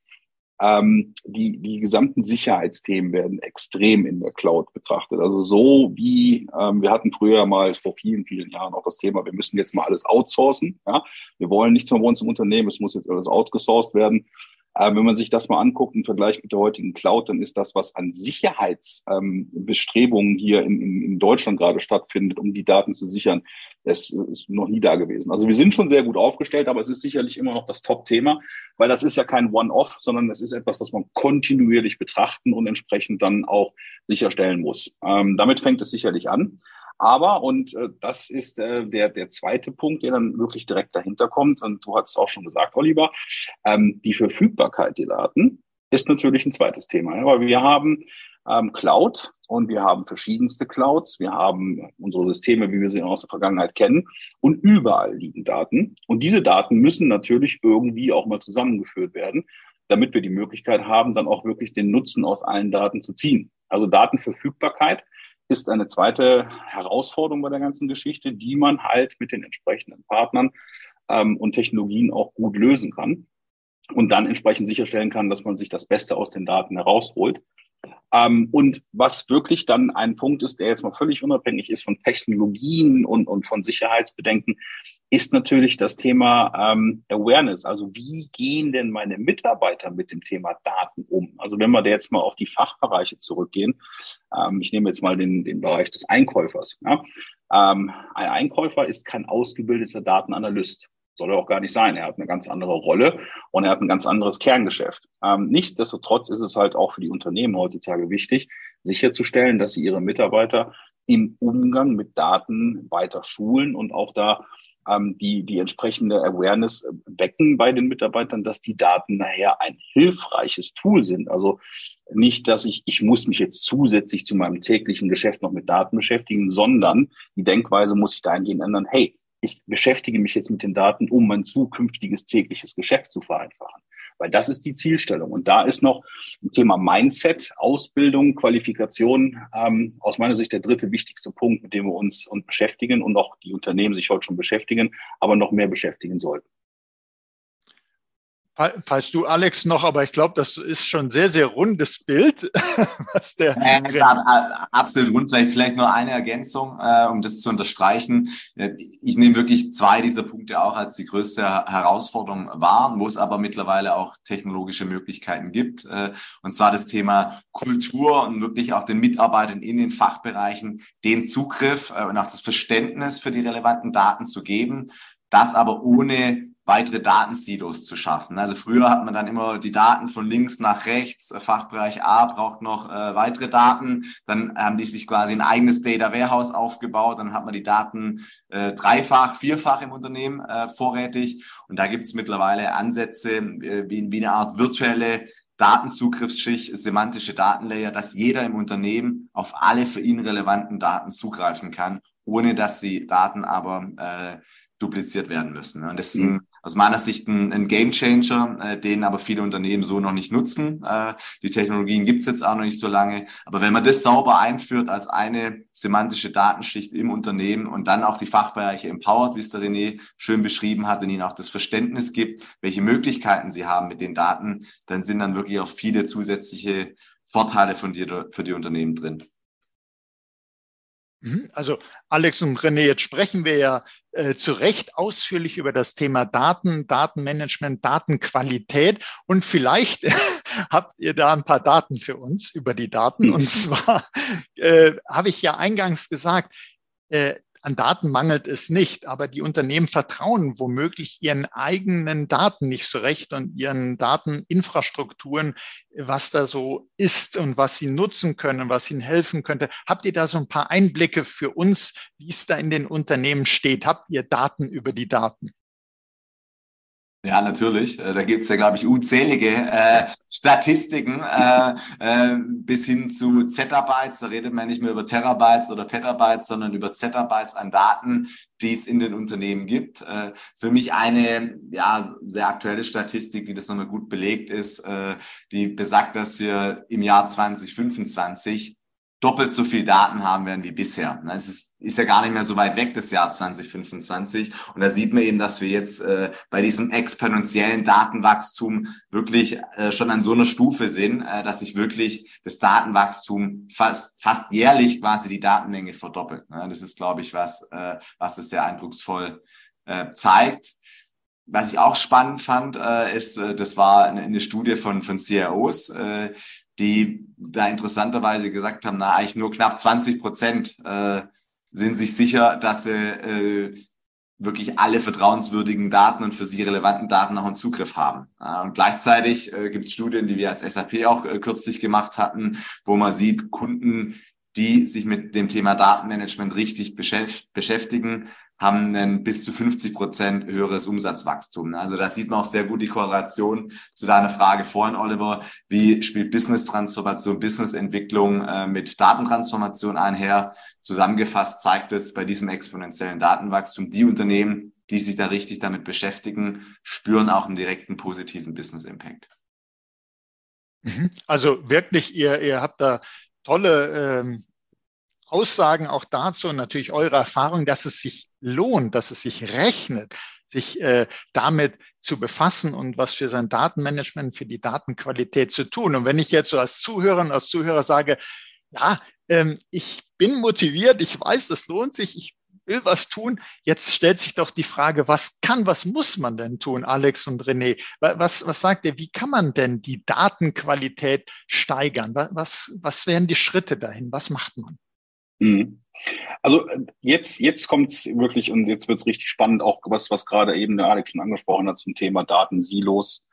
ähm, die, die gesamten Sicherheitsthemen werden extrem in der Cloud betrachtet. Also so wie ähm, wir hatten früher mal vor vielen, vielen Jahren auch das Thema, wir müssen jetzt mal alles outsourcen. Ja? Wir wollen nichts mehr bei uns im Unternehmen, es muss jetzt alles outgesourced werden. Äh, wenn man sich das mal anguckt im Vergleich mit der heutigen Cloud, dann ist das, was an Sicherheitsbestrebungen ähm, hier in, in, in Deutschland gerade stattfindet, um die Daten zu sichern, das ist noch nie da gewesen. Also wir sind schon sehr gut aufgestellt, aber es ist sicherlich immer noch das Top-Thema, weil das ist ja kein One-Off, sondern es ist etwas, was man kontinuierlich betrachten und entsprechend dann auch sicherstellen muss. Ähm, damit fängt es sicherlich an. Aber, und äh, das ist äh, der, der zweite Punkt, der dann wirklich direkt dahinter kommt, und du hast es auch schon gesagt, Oliver, ähm, die Verfügbarkeit der Daten ist natürlich ein zweites Thema. Ja, weil wir haben ähm, Cloud und wir haben verschiedenste Clouds. Wir haben unsere Systeme, wie wir sie aus der Vergangenheit kennen. Und überall liegen Daten. Und diese Daten müssen natürlich irgendwie auch mal zusammengeführt werden, damit wir die Möglichkeit haben, dann auch wirklich den Nutzen aus allen Daten zu ziehen. Also Datenverfügbarkeit ist eine zweite Herausforderung bei der ganzen Geschichte, die man halt mit den entsprechenden Partnern ähm, und Technologien auch gut lösen kann und dann entsprechend sicherstellen kann, dass man sich das Beste aus den Daten herausholt. Ähm, und was wirklich dann ein Punkt ist, der jetzt mal völlig unabhängig ist von Technologien und, und von Sicherheitsbedenken, ist natürlich das Thema ähm, Awareness. Also wie gehen denn meine Mitarbeiter mit dem Thema Daten um? Also wenn wir da jetzt mal auf die Fachbereiche zurückgehen, ähm, ich nehme jetzt mal den, den Bereich des Einkäufers. Ja? Ähm, ein Einkäufer ist kein ausgebildeter Datenanalyst. Soll er auch gar nicht sein. Er hat eine ganz andere Rolle und er hat ein ganz anderes Kerngeschäft. Ähm, nichtsdestotrotz ist es halt auch für die Unternehmen heutzutage wichtig, sicherzustellen, dass sie ihre Mitarbeiter im Umgang mit Daten weiter schulen und auch da ähm, die, die entsprechende Awareness wecken bei den Mitarbeitern, dass die Daten nachher ein hilfreiches Tool sind. Also nicht, dass ich, ich muss mich jetzt zusätzlich zu meinem täglichen Geschäft noch mit Daten beschäftigen, sondern die Denkweise muss ich dahingehend ändern, hey, ich beschäftige mich jetzt mit den Daten, um mein zukünftiges tägliches Geschäft zu vereinfachen. Weil das ist die Zielstellung. Und da ist noch ein Thema Mindset, Ausbildung, Qualifikation ähm, aus meiner Sicht der dritte wichtigste Punkt, mit dem wir uns, uns beschäftigen und auch die Unternehmen sich heute schon beschäftigen, aber noch mehr beschäftigen sollten. Falls du, Alex, noch, aber ich glaube, das ist schon ein sehr, sehr rundes Bild, was der. Klar, absolut rund. Vielleicht, vielleicht nur eine Ergänzung, äh, um das zu unterstreichen. Ich nehme wirklich zwei dieser Punkte auch als die größte Herausforderung wahr, wo es aber mittlerweile auch technologische Möglichkeiten gibt. Äh, und zwar das Thema Kultur und wirklich auch den Mitarbeitern in den Fachbereichen den Zugriff äh, und auch das Verständnis für die relevanten Daten zu geben. Das aber ohne weitere Datensilos zu schaffen. Also früher hat man dann immer die Daten von links nach rechts. Fachbereich A braucht noch äh, weitere Daten. Dann haben die sich quasi ein eigenes Data Warehouse aufgebaut. Dann hat man die Daten äh, dreifach, vierfach im Unternehmen äh, vorrätig. Und da gibt es mittlerweile Ansätze äh, wie, wie eine Art virtuelle Datenzugriffsschicht, semantische Datenlayer, dass jeder im Unternehmen auf alle für ihn relevanten Daten zugreifen kann, ohne dass die Daten aber äh, dupliziert werden müssen. Und das ist ein, aus meiner Sicht ein, ein Game Changer, äh, den aber viele Unternehmen so noch nicht nutzen. Äh, die Technologien gibt's jetzt auch noch nicht so lange. Aber wenn man das sauber einführt als eine semantische Datenschicht im Unternehmen und dann auch die Fachbereiche empowert, wie es der René schön beschrieben hat, und ihnen auch das Verständnis gibt, welche Möglichkeiten sie haben mit den Daten, dann sind dann wirklich auch viele zusätzliche Vorteile von dir, für die Unternehmen drin. Mhm. Also Alex und René, jetzt sprechen wir ja äh, zu Recht ausführlich über das Thema Daten, Datenmanagement, Datenqualität und vielleicht habt ihr da ein paar Daten für uns über die Daten. Und zwar äh, habe ich ja eingangs gesagt, äh, an Daten mangelt es nicht, aber die Unternehmen vertrauen womöglich ihren eigenen Daten nicht so recht und ihren Dateninfrastrukturen, was da so ist und was sie nutzen können, was ihnen helfen könnte. Habt ihr da so ein paar Einblicke für uns, wie es da in den Unternehmen steht? Habt ihr Daten über die Daten? Ja, natürlich. Äh, da gibt's ja, glaube ich, unzählige äh, Statistiken äh, äh, bis hin zu Zettabytes. Da redet man nicht mehr über Terabytes oder Petabytes, sondern über Zettabytes an Daten, die es in den Unternehmen gibt. Äh, für mich eine ja, sehr aktuelle Statistik, die das nochmal gut belegt ist, äh, die besagt, dass wir im Jahr 2025 doppelt so viel Daten haben werden wie bisher. Es ist, ist ja gar nicht mehr so weit weg, das Jahr 2025. Und da sieht man eben, dass wir jetzt äh, bei diesem exponentiellen Datenwachstum wirklich äh, schon an so einer Stufe sind, äh, dass sich wirklich das Datenwachstum fast, fast jährlich quasi die Datenmenge verdoppelt. Ne? Das ist, glaube ich, was, äh, was es sehr eindrucksvoll äh, zeigt. Was ich auch spannend fand, äh, ist, äh, das war eine, eine Studie von, von CIOs, äh, die da interessanterweise gesagt haben, na eigentlich nur knapp 20 Prozent äh, sind sich sicher, dass sie äh, wirklich alle vertrauenswürdigen Daten und für sie relevanten Daten auch einen Zugriff haben. Und gleichzeitig äh, gibt es Studien, die wir als SAP auch äh, kürzlich gemacht hatten, wo man sieht, Kunden, die sich mit dem Thema Datenmanagement richtig beschäftigen, haben ein bis zu 50 Prozent höheres Umsatzwachstum. Also da sieht man auch sehr gut die Korrelation zu deiner Frage vorhin, Oliver. Wie spielt Business-Transformation, Business-Entwicklung äh, mit Datentransformation einher? Zusammengefasst zeigt es bei diesem exponentiellen Datenwachstum, die Unternehmen, die sich da richtig damit beschäftigen, spüren auch einen direkten positiven Business-Impact. Mhm. Also wirklich, ihr, ihr habt da tolle ähm, Aussagen auch dazu und natürlich eure Erfahrung, dass es sich lohnt, dass es sich rechnet, sich äh, damit zu befassen und was für sein Datenmanagement, für die Datenqualität zu tun. Und wenn ich jetzt so als Zuhörer als Zuhörer sage, ja, ähm, ich bin motiviert, ich weiß, es lohnt sich, ich will was tun. Jetzt stellt sich doch die Frage, was kann, was muss man denn tun, Alex und René? Was, was sagt ihr, wie kann man denn die Datenqualität steigern? Was, was wären die Schritte dahin? Was macht man? Mhm. Also äh, jetzt, jetzt kommt's wirklich und jetzt wird's richtig spannend, auch was, was gerade eben der Alex schon angesprochen hat zum Thema Datensilos,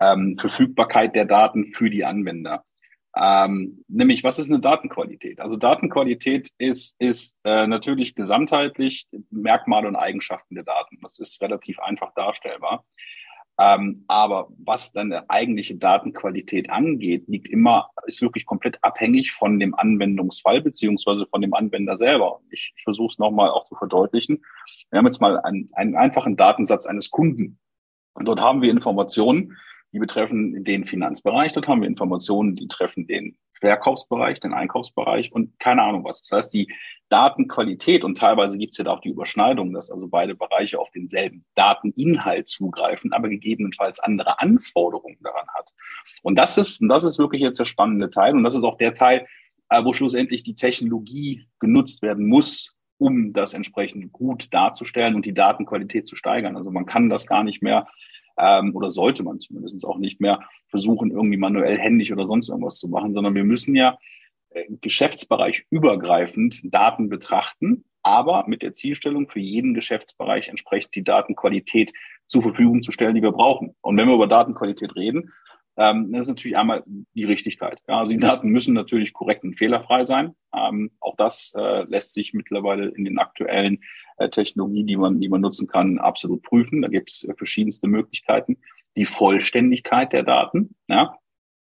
ähm, Verfügbarkeit der Daten für die Anwender. Ähm, nämlich, was ist eine Datenqualität? Also Datenqualität ist, ist äh, natürlich gesamtheitlich Merkmale und Eigenschaften der Daten. Das ist relativ einfach darstellbar. Ähm, aber was dann der eigentliche Datenqualität angeht, liegt immer, ist wirklich komplett abhängig von dem Anwendungsfall beziehungsweise von dem Anwender selber. Ich versuche es nochmal auch zu verdeutlichen. Wir haben jetzt mal einen, einen einfachen Datensatz eines Kunden. Und dort haben wir Informationen, die betreffen den Finanzbereich. Dort haben wir Informationen, die treffen den Verkaufsbereich, den Einkaufsbereich und keine Ahnung was. Das heißt, die Datenqualität und teilweise gibt es ja da auch die Überschneidung, dass also beide Bereiche auf denselben Dateninhalt zugreifen, aber gegebenenfalls andere Anforderungen daran hat. Und das ist, das ist wirklich jetzt der spannende Teil und das ist auch der Teil, äh, wo schlussendlich die Technologie genutzt werden muss, um das entsprechend gut darzustellen und die Datenqualität zu steigern. Also man kann das gar nicht mehr ähm, oder sollte man zumindest auch nicht mehr versuchen, irgendwie manuell händisch oder sonst irgendwas zu machen, sondern wir müssen ja äh, Geschäftsbereich übergreifend Daten betrachten, aber mit der Zielstellung für jeden Geschäftsbereich entsprechend die Datenqualität zur Verfügung zu stellen, die wir brauchen. Und wenn wir über Datenqualität reden, ähm, das ist natürlich einmal die Richtigkeit. Ja, also die Daten müssen natürlich korrekt und fehlerfrei sein. Ähm, auch das äh, lässt sich mittlerweile in den aktuellen äh, Technologien, die man, die man nutzen kann, absolut prüfen. Da gibt es äh, verschiedenste Möglichkeiten. Die Vollständigkeit der Daten, ja,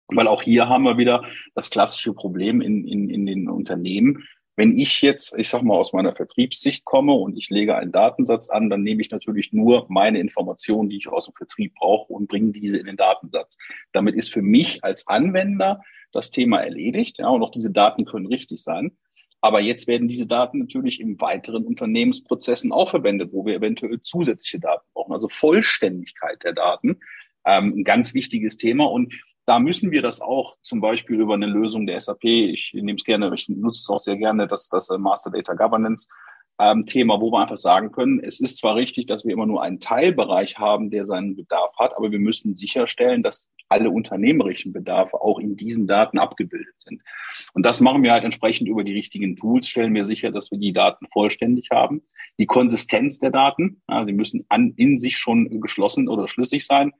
weil auch hier haben wir wieder das klassische Problem in, in, in den Unternehmen. Wenn ich jetzt, ich sag mal, aus meiner Vertriebssicht komme und ich lege einen Datensatz an, dann nehme ich natürlich nur meine Informationen, die ich aus dem Vertrieb brauche und bringe diese in den Datensatz. Damit ist für mich als Anwender das Thema erledigt. Ja, und auch diese Daten können richtig sein. Aber jetzt werden diese Daten natürlich in weiteren Unternehmensprozessen auch verwendet, wo wir eventuell zusätzliche Daten brauchen. Also Vollständigkeit der Daten, ähm, ein ganz wichtiges Thema. Und da müssen wir das auch zum Beispiel über eine Lösung der SAP, ich nehme es gerne, ich nutze es auch sehr gerne, dass das Master Data Governance ähm, Thema, wo wir einfach sagen können, es ist zwar richtig, dass wir immer nur einen Teilbereich haben, der seinen Bedarf hat, aber wir müssen sicherstellen, dass alle unternehmerischen Bedarfe auch in diesen Daten abgebildet sind. Und das machen wir halt entsprechend über die richtigen Tools, stellen wir sicher, dass wir die Daten vollständig haben. Die Konsistenz der Daten, ja, sie müssen an, in sich schon geschlossen oder schlüssig sein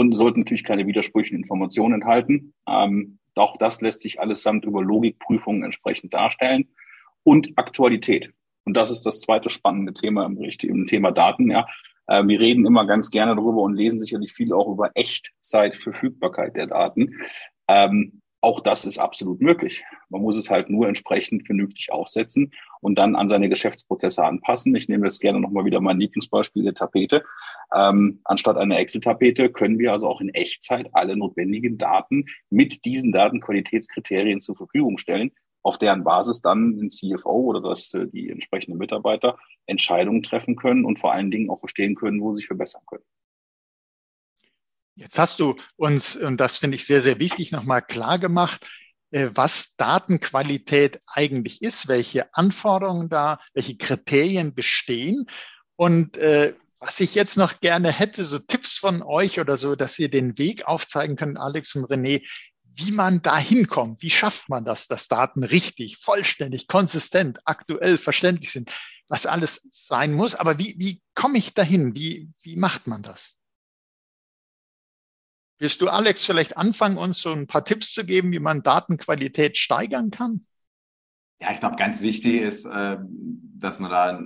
und sollten natürlich keine widersprüchlichen Informationen enthalten. Ähm, auch das lässt sich allesamt über Logikprüfungen entsprechend darstellen. Und Aktualität. Und das ist das zweite spannende Thema im, im Thema Daten. Ja. Äh, wir reden immer ganz gerne darüber und lesen sicherlich viel auch über Echtzeitverfügbarkeit der Daten. Ähm, auch das ist absolut möglich. Man muss es halt nur entsprechend vernünftig aufsetzen und dann an seine Geschäftsprozesse anpassen. Ich nehme jetzt gerne nochmal wieder mein Lieblingsbeispiel der Tapete. Ähm, anstatt einer Excel-Tapete können wir also auch in Echtzeit alle notwendigen Daten mit diesen Datenqualitätskriterien zur Verfügung stellen, auf deren Basis dann ein CFO oder das, äh, die entsprechenden Mitarbeiter Entscheidungen treffen können und vor allen Dingen auch verstehen können, wo sie sich verbessern können. Jetzt hast du uns, und das finde ich sehr, sehr wichtig, nochmal klar gemacht, äh, was Datenqualität eigentlich ist, welche Anforderungen da, welche Kriterien bestehen. Und äh, was ich jetzt noch gerne hätte, so Tipps von euch oder so, dass ihr den Weg aufzeigen könnt, Alex und René, wie man da hinkommt. Wie schafft man das, dass Daten richtig, vollständig, konsistent, aktuell, verständlich sind, was alles sein muss. Aber wie, wie komme ich dahin? Wie, wie macht man das? Willst du, Alex, vielleicht anfangen, uns so ein paar Tipps zu geben, wie man Datenqualität steigern kann? Ja, ich glaube, ganz wichtig ist, äh, dass man da,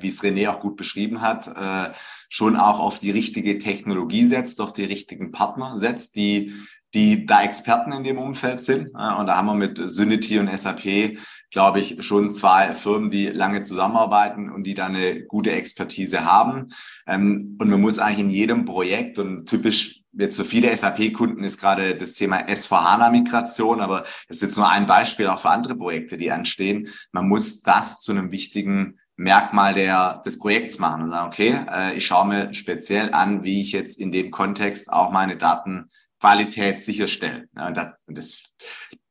wie es René auch gut beschrieben hat, äh, schon auch auf die richtige Technologie setzt, auf die richtigen Partner setzt, die die da Experten in dem Umfeld sind. Und da haben wir mit Synity und SAP, glaube ich, schon zwei Firmen, die lange zusammenarbeiten und die da eine gute Expertise haben. Ähm, und man muss eigentlich in jedem Projekt und typisch jetzt für viele SAP-Kunden ist gerade das Thema S4HANA-Migration, aber das ist jetzt nur ein Beispiel auch für andere Projekte, die anstehen. Man muss das zu einem wichtigen Merkmal der, des Projekts machen und sagen, okay, äh, ich schaue mir speziell an, wie ich jetzt in dem Kontext auch meine Daten Qualität sicherstellen. Ja, das, das,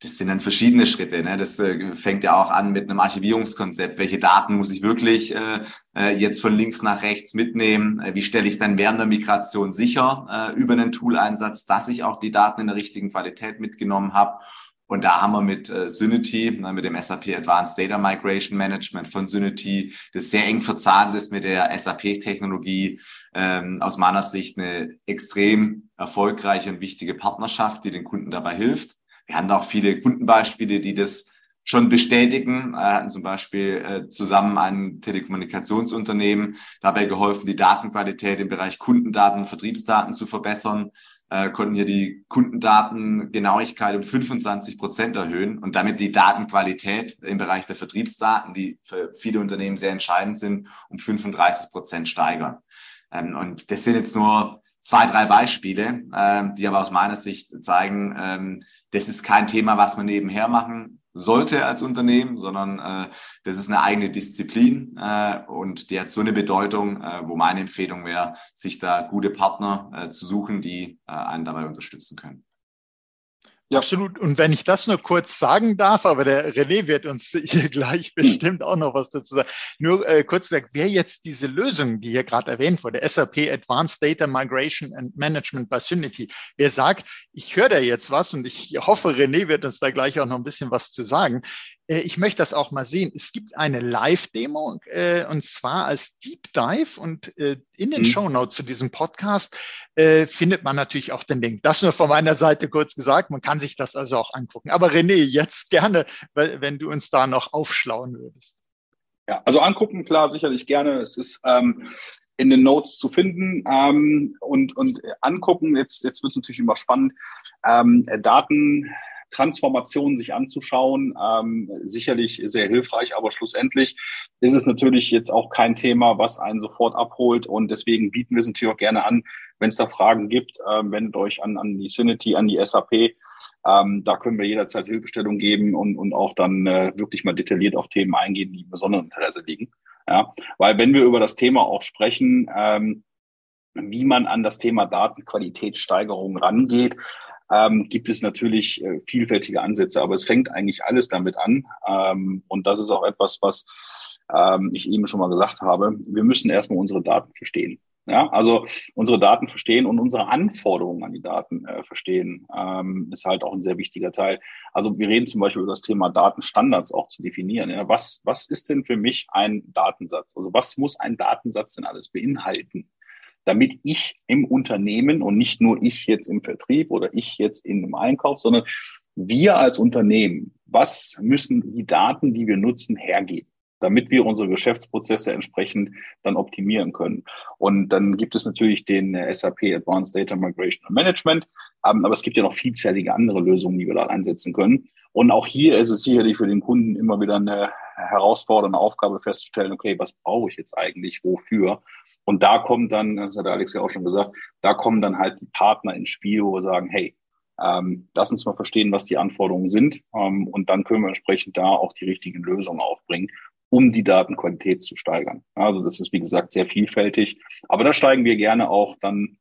das sind dann verschiedene Schritte. Ne? Das äh, fängt ja auch an mit einem Archivierungskonzept. Welche Daten muss ich wirklich äh, äh jetzt von links nach rechts mitnehmen? Äh, wie stelle ich dann während der Migration sicher äh, über einen Tool-Einsatz, dass ich auch die Daten in der richtigen Qualität mitgenommen habe? Und da haben wir mit äh, Synity, ne, mit dem SAP Advanced Data Migration Management von Synity, das sehr eng verzahnt ist mit der SAP-Technologie, ähm, aus meiner Sicht eine extrem erfolgreiche und wichtige Partnerschaft, die den Kunden dabei hilft. Wir haben da auch viele Kundenbeispiele, die das schon bestätigen. Wir hatten zum Beispiel äh, zusammen ein Telekommunikationsunternehmen dabei geholfen, die Datenqualität im Bereich Kundendaten und Vertriebsdaten zu verbessern, äh, konnten hier die Kundendatengenauigkeit um 25 Prozent erhöhen und damit die Datenqualität im Bereich der Vertriebsdaten, die für viele Unternehmen sehr entscheidend sind, um 35 Prozent steigern. Ähm, und das sind jetzt nur zwei, drei Beispiele, ähm, die aber aus meiner Sicht zeigen, ähm, das ist kein Thema, was man nebenher machen sollte als Unternehmen, sondern äh, das ist eine eigene Disziplin äh, und die hat so eine Bedeutung, äh, wo meine Empfehlung wäre, sich da gute Partner äh, zu suchen, die äh, einen dabei unterstützen können. Ja. Absolut. Und wenn ich das nur kurz sagen darf, aber der René wird uns hier gleich bestimmt auch noch was dazu sagen. Nur äh, kurz gesagt, wer jetzt diese Lösung, die hier gerade erwähnt wurde, SAP Advanced Data Migration and Management by Synity, wer sagt, ich höre da jetzt was und ich hoffe, René wird uns da gleich auch noch ein bisschen was zu sagen. Äh, ich möchte das auch mal sehen. Es gibt eine Live-Demo äh, und zwar als Deep Dive und äh, in den mhm. Show Notes zu diesem Podcast äh, findet man natürlich auch den Link. Das nur von meiner Seite kurz gesagt. Man kann sich das also auch angucken. Aber René, jetzt gerne, wenn du uns da noch aufschlauen würdest. Ja, also angucken, klar, sicherlich gerne. Es ist ähm, in den Notes zu finden ähm, und, und angucken. Jetzt, jetzt wird es natürlich immer spannend. Ähm, Daten Transformation sich anzuschauen. Ähm, sicherlich sehr hilfreich, aber schlussendlich ist es natürlich jetzt auch kein Thema, was einen sofort abholt. Und deswegen bieten wir es natürlich auch gerne an, wenn es da Fragen gibt, äh, wendet euch an, an die Synity, an die SAP. Ähm, da können wir jederzeit Hilfestellung geben und, und auch dann äh, wirklich mal detailliert auf Themen eingehen, die im besonderen Interesse liegen. Ja, weil wenn wir über das Thema auch sprechen, ähm, wie man an das Thema Datenqualitätssteigerung rangeht, ähm, gibt es natürlich äh, vielfältige Ansätze, aber es fängt eigentlich alles damit an. Ähm, und das ist auch etwas, was ähm, ich eben schon mal gesagt habe, wir müssen erstmal unsere Daten verstehen. Ja, also unsere Daten verstehen und unsere Anforderungen an die Daten äh, verstehen, ähm, ist halt auch ein sehr wichtiger Teil. Also wir reden zum Beispiel über das Thema Datenstandards auch zu definieren. Ja. Was, was ist denn für mich ein Datensatz? Also was muss ein Datensatz denn alles beinhalten? Damit ich im Unternehmen und nicht nur ich jetzt im Vertrieb oder ich jetzt in einem Einkauf, sondern wir als Unternehmen, was müssen die Daten, die wir nutzen, hergeben? damit wir unsere Geschäftsprozesse entsprechend dann optimieren können. Und dann gibt es natürlich den äh, SAP Advanced Data Migration and Management, ähm, aber es gibt ja noch vielzählige andere Lösungen, die wir da einsetzen können. Und auch hier ist es sicherlich für den Kunden immer wieder eine herausfordernde Aufgabe festzustellen, okay, was brauche ich jetzt eigentlich, wofür? Und da kommt dann, das hat Alex ja auch schon gesagt, da kommen dann halt die Partner ins Spiel, wo wir sagen, hey, ähm, lass uns mal verstehen, was die Anforderungen sind. Ähm, und dann können wir entsprechend da auch die richtigen Lösungen aufbringen um die Datenqualität zu steigern. Also das ist, wie gesagt, sehr vielfältig. Aber da steigen wir gerne auch dann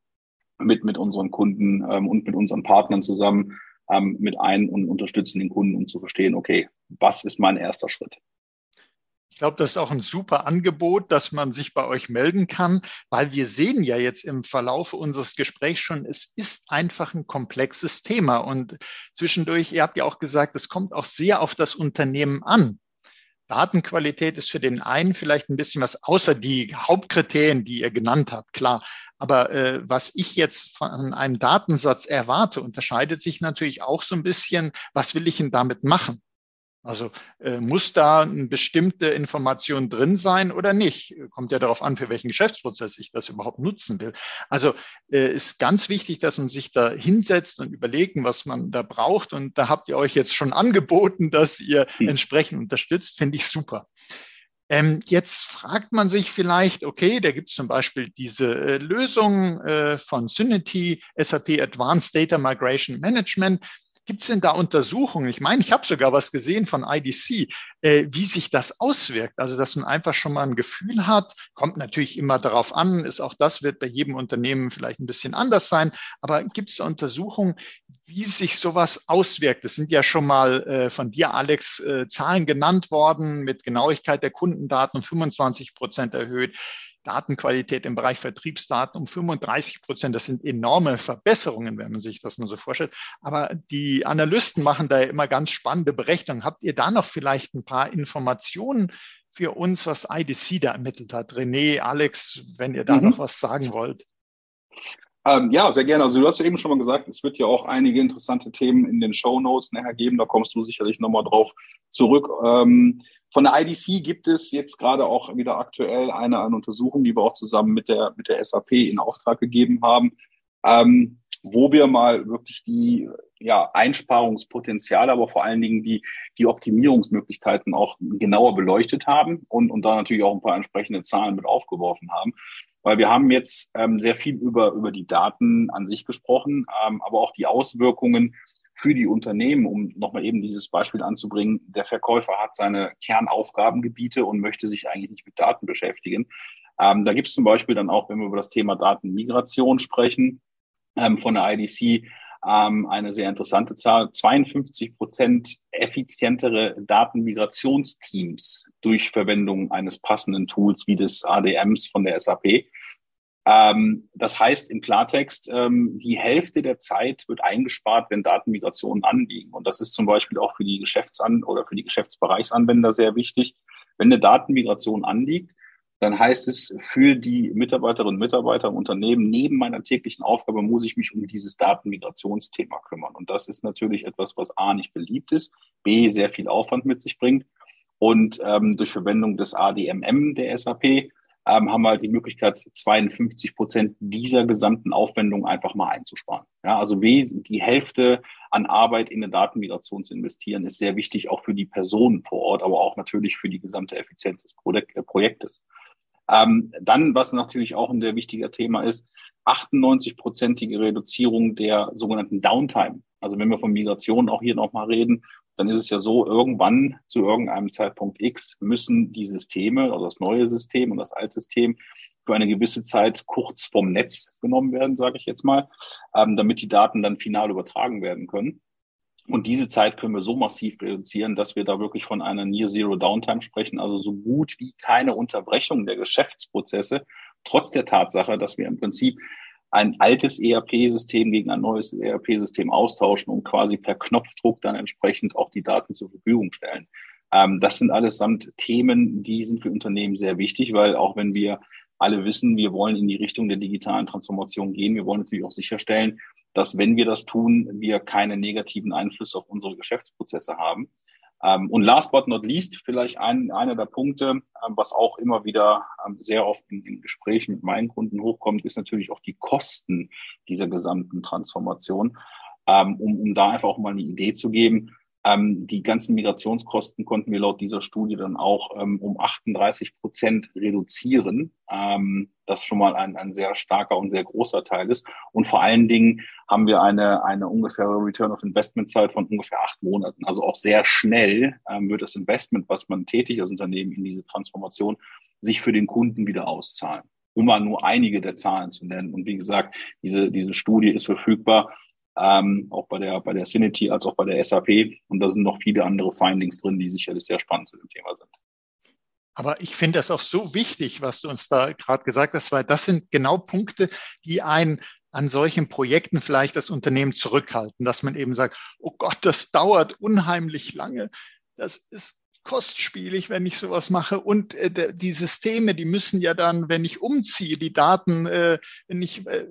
mit, mit unseren Kunden ähm, und mit unseren Partnern zusammen ähm, mit ein und unterstützen den Kunden, um zu verstehen, okay, was ist mein erster Schritt? Ich glaube, das ist auch ein super Angebot, dass man sich bei euch melden kann, weil wir sehen ja jetzt im Verlauf unseres Gesprächs schon, es ist einfach ein komplexes Thema. Und zwischendurch, ihr habt ja auch gesagt, es kommt auch sehr auf das Unternehmen an. Datenqualität ist für den einen vielleicht ein bisschen was außer die Hauptkriterien, die ihr genannt habt, klar. Aber äh, was ich jetzt von einem Datensatz erwarte, unterscheidet sich natürlich auch so ein bisschen, was will ich denn damit machen? Also äh, muss da eine bestimmte Information drin sein oder nicht? Kommt ja darauf an, für welchen Geschäftsprozess ich das überhaupt nutzen will. Also äh, ist ganz wichtig, dass man sich da hinsetzt und überlegen, was man da braucht. Und da habt ihr euch jetzt schon angeboten, dass ihr hm. entsprechend unterstützt. Finde ich super. Ähm, jetzt fragt man sich vielleicht, okay, da gibt es zum Beispiel diese äh, Lösung äh, von Synity, SAP Advanced Data Migration Management. Gibt es denn da Untersuchungen? Ich meine, ich habe sogar was gesehen von IDC, äh, wie sich das auswirkt. Also, dass man einfach schon mal ein Gefühl hat, kommt natürlich immer darauf an, ist auch das wird bei jedem Unternehmen vielleicht ein bisschen anders sein. Aber gibt es Untersuchungen, wie sich sowas auswirkt? Es sind ja schon mal äh, von dir, Alex, äh, Zahlen genannt worden mit Genauigkeit der Kundendaten um 25 Prozent erhöht. Datenqualität im Bereich Vertriebsdaten um 35 Prozent. Das sind enorme Verbesserungen, wenn man sich das mal so vorstellt. Aber die Analysten machen da immer ganz spannende Berechnungen. Habt ihr da noch vielleicht ein paar Informationen für uns, was IDC da ermittelt hat? René, Alex, wenn ihr da mhm. noch was sagen wollt. Ähm, ja, sehr gerne. Also du hast ja eben schon mal gesagt, es wird ja auch einige interessante Themen in den Show Notes nachher geben. Da kommst du sicherlich nochmal drauf zurück. Ähm, von der IDC gibt es jetzt gerade auch wieder aktuell eine, eine Untersuchung, die wir auch zusammen mit der, mit der SAP in Auftrag gegeben haben, ähm, wo wir mal wirklich die ja, Einsparungspotenziale, aber vor allen Dingen die, die Optimierungsmöglichkeiten auch genauer beleuchtet haben und, und da natürlich auch ein paar entsprechende Zahlen mit aufgeworfen haben. Weil wir haben jetzt ähm, sehr viel über, über die Daten an sich gesprochen, ähm, aber auch die Auswirkungen für die Unternehmen, um nochmal eben dieses Beispiel anzubringen, der Verkäufer hat seine Kernaufgabengebiete und möchte sich eigentlich nicht mit Daten beschäftigen. Ähm, da gibt es zum Beispiel dann auch, wenn wir über das Thema Datenmigration sprechen, ähm, von der IDC ähm, eine sehr interessante Zahl. 52 Prozent effizientere Datenmigrationsteams durch Verwendung eines passenden Tools wie des ADMs von der SAP. Ähm, das heißt im Klartext, ähm, die Hälfte der Zeit wird eingespart, wenn Datenmigrationen anliegen. Und das ist zum Beispiel auch für die Geschäftsan oder für die Geschäftsbereichsanwender sehr wichtig. Wenn eine Datenmigration anliegt, dann heißt es für die Mitarbeiterinnen und Mitarbeiter im Unternehmen, neben meiner täglichen Aufgabe muss ich mich um dieses Datenmigrationsthema kümmern. Und das ist natürlich etwas, was A nicht beliebt ist, B sehr viel Aufwand mit sich bringt. Und ähm, durch Verwendung des ADMM der SAP ähm, haben wir halt die Möglichkeit, 52 Prozent dieser gesamten Aufwendung einfach mal einzusparen. Ja, also die Hälfte an Arbeit in eine Datenmigration zu investieren, ist sehr wichtig, auch für die Personen vor Ort, aber auch natürlich für die gesamte Effizienz des äh, Projektes. Ähm, dann, was natürlich auch ein sehr wichtiger Thema ist, 98-prozentige Reduzierung der sogenannten Downtime. Also wenn wir von Migration auch hier nochmal reden, dann ist es ja so, irgendwann zu irgendeinem Zeitpunkt X müssen die Systeme, also das neue System und das alte System, für eine gewisse Zeit kurz vom Netz genommen werden, sage ich jetzt mal, ähm, damit die Daten dann final übertragen werden können. Und diese Zeit können wir so massiv reduzieren, dass wir da wirklich von einer Near Zero Downtime sprechen, also so gut wie keine Unterbrechung der Geschäftsprozesse, trotz der Tatsache, dass wir im Prinzip ein altes ERP-System gegen ein neues ERP-System austauschen und quasi per Knopfdruck dann entsprechend auch die Daten zur Verfügung stellen. Ähm, das sind allesamt Themen, die sind für Unternehmen sehr wichtig, weil auch wenn wir alle wissen, wir wollen in die Richtung der digitalen Transformation gehen. Wir wollen natürlich auch sicherstellen, dass wenn wir das tun, wir keine negativen Einflüsse auf unsere Geschäftsprozesse haben. Ähm, und last but not least, vielleicht ein, einer der Punkte, ähm, was auch immer wieder ähm, sehr oft in, in Gesprächen mit meinen Kunden hochkommt, ist natürlich auch die Kosten dieser gesamten Transformation. Um, um da einfach auch mal eine Idee zu geben, ähm, die ganzen Migrationskosten konnten wir laut dieser Studie dann auch ähm, um 38 Prozent reduzieren. Ähm, das schon mal ein, ein sehr starker und sehr großer Teil ist. Und vor allen Dingen haben wir eine, eine ungefähre Return of Investment Zeit von ungefähr acht Monaten. Also auch sehr schnell ähm, wird das Investment, was man tätigt als Unternehmen in diese Transformation, sich für den Kunden wieder auszahlen um mal nur einige der Zahlen zu nennen. Und wie gesagt, diese, diese Studie ist verfügbar ähm, auch bei der, bei der Cinity als auch bei der SAP. Und da sind noch viele andere Findings drin, die sicherlich sehr spannend zu dem Thema sind. Aber ich finde das auch so wichtig, was du uns da gerade gesagt hast, weil das sind genau Punkte, die einen an solchen Projekten vielleicht das Unternehmen zurückhalten, dass man eben sagt, oh Gott, das dauert unheimlich lange. Das ist kostspielig, wenn ich sowas mache. Und äh, die Systeme, die müssen ja dann, wenn ich umziehe, die Daten, äh, wenn ich äh,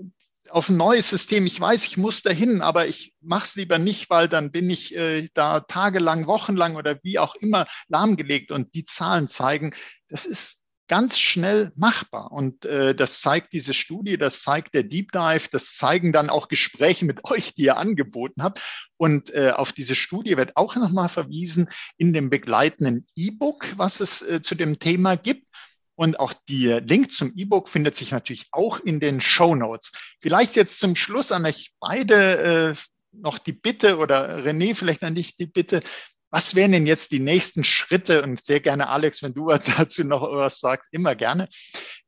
auf ein neues System. Ich weiß, ich muss dahin, aber ich mache es lieber nicht, weil dann bin ich äh, da tagelang, wochenlang oder wie auch immer lahmgelegt. Und die Zahlen zeigen, das ist ganz schnell machbar. Und äh, das zeigt diese Studie, das zeigt der Deep Dive, das zeigen dann auch Gespräche mit euch, die ihr angeboten habt. Und äh, auf diese Studie wird auch nochmal verwiesen in dem begleitenden E-Book, was es äh, zu dem Thema gibt. Und auch der Link zum E-Book findet sich natürlich auch in den Show Notes. Vielleicht jetzt zum Schluss an euch beide äh, noch die Bitte oder René vielleicht an dich die Bitte. Was wären denn jetzt die nächsten Schritte? Und sehr gerne, Alex, wenn du dazu noch was sagst, immer gerne.